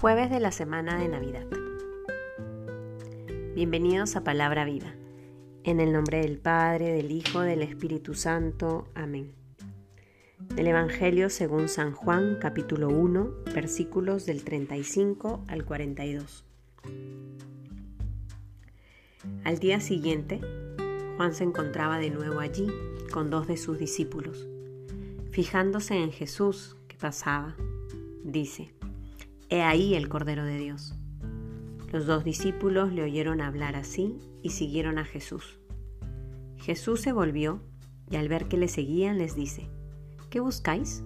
Jueves de la semana de Navidad. Bienvenidos a Palabra Viva. En el nombre del Padre, del Hijo, del Espíritu Santo. Amén. Del Evangelio según San Juan, capítulo 1, versículos del 35 al 42. Al día siguiente, Juan se encontraba de nuevo allí con dos de sus discípulos. Fijándose en Jesús que pasaba, dice, He ahí el Cordero de Dios. Los dos discípulos le oyeron hablar así y siguieron a Jesús. Jesús se volvió y al ver que le seguían les dice, ¿qué buscáis?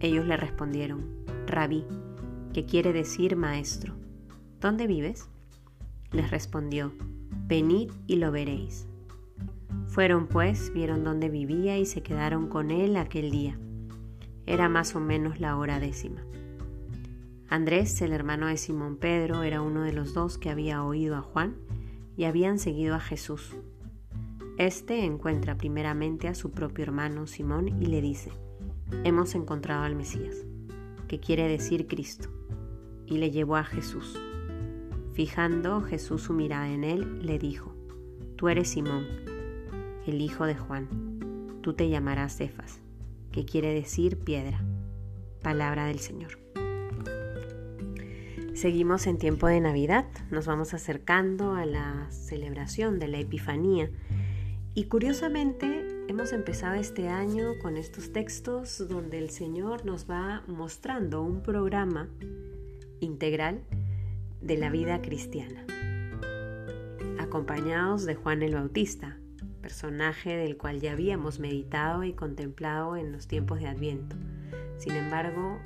Ellos le respondieron, Rabí, que quiere decir maestro, ¿dónde vives? Les respondió, venid y lo veréis. Fueron pues, vieron dónde vivía y se quedaron con él aquel día. Era más o menos la hora décima. Andrés, el hermano de Simón Pedro, era uno de los dos que había oído a Juan y habían seguido a Jesús. Este encuentra primeramente a su propio hermano Simón y le dice, hemos encontrado al Mesías, que quiere decir Cristo, y le llevó a Jesús. Fijando Jesús su mirada en él, le dijo, tú eres Simón, el hijo de Juan, tú te llamarás Cefas, que quiere decir piedra. Palabra del Señor. Seguimos en tiempo de Navidad, nos vamos acercando a la celebración de la Epifanía y curiosamente hemos empezado este año con estos textos donde el Señor nos va mostrando un programa integral de la vida cristiana, acompañados de Juan el Bautista, personaje del cual ya habíamos meditado y contemplado en los tiempos de Adviento. Sin embargo,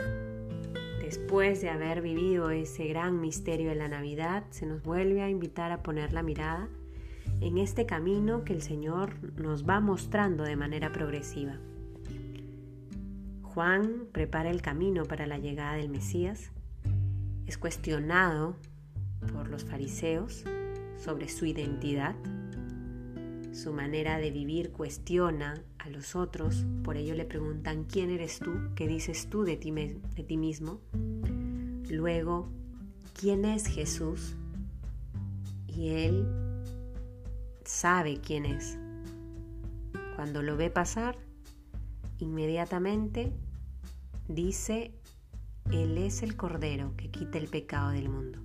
Después de haber vivido ese gran misterio de la Navidad, se nos vuelve a invitar a poner la mirada en este camino que el Señor nos va mostrando de manera progresiva. Juan prepara el camino para la llegada del Mesías, es cuestionado por los fariseos sobre su identidad, su manera de vivir cuestiona a los otros, por ello le preguntan, ¿quién eres tú? ¿Qué dices tú de ti, de ti mismo? Luego, ¿quién es Jesús? Y él sabe quién es. Cuando lo ve pasar, inmediatamente dice, Él es el Cordero que quita el pecado del mundo.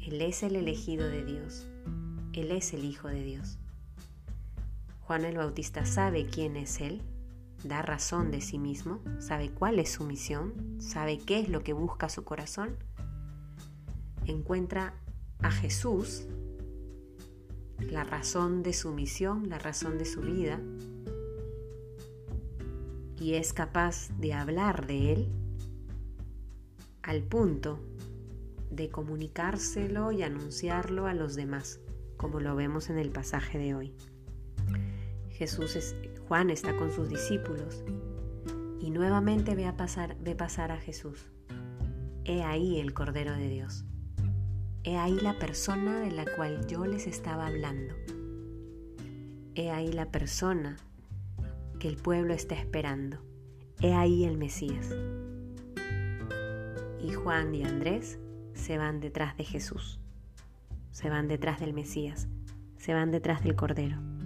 Él es el elegido de Dios. Él es el Hijo de Dios. Juan el Bautista sabe quién es Él, da razón de sí mismo, sabe cuál es su misión, sabe qué es lo que busca su corazón, encuentra a Jesús, la razón de su misión, la razón de su vida, y es capaz de hablar de Él al punto de comunicárselo y anunciarlo a los demás, como lo vemos en el pasaje de hoy. Jesús es, Juan está con sus discípulos y nuevamente ve, pasar, ve pasar a Jesús. He ahí el Cordero de Dios. He ahí la persona de la cual yo les estaba hablando. He ahí la persona que el pueblo está esperando. He ahí el Mesías. Y Juan y Andrés se van detrás de Jesús. Se van detrás del Mesías. Se van detrás del Cordero.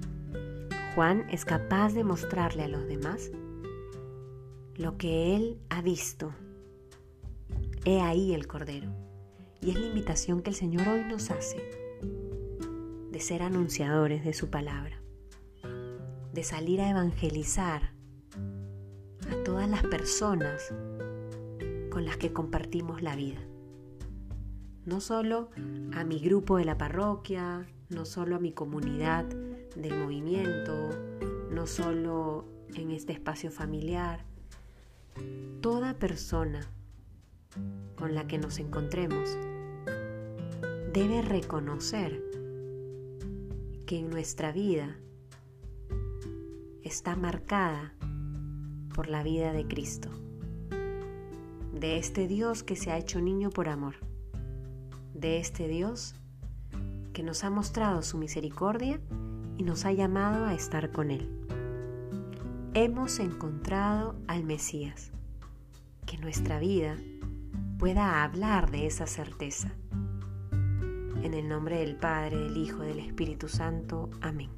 Juan es capaz de mostrarle a los demás lo que él ha visto. He ahí el Cordero. Y es la invitación que el Señor hoy nos hace de ser anunciadores de su palabra, de salir a evangelizar a todas las personas con las que compartimos la vida. No solo a mi grupo de la parroquia, no solo a mi comunidad del movimiento, no solo en este espacio familiar. Toda persona con la que nos encontremos debe reconocer que en nuestra vida está marcada por la vida de Cristo, de este Dios que se ha hecho niño por amor, de este Dios que nos ha mostrado su misericordia y nos ha llamado a estar con Él. Hemos encontrado al Mesías, que nuestra vida pueda hablar de esa certeza. En el nombre del Padre, del Hijo, del Espíritu Santo. Amén.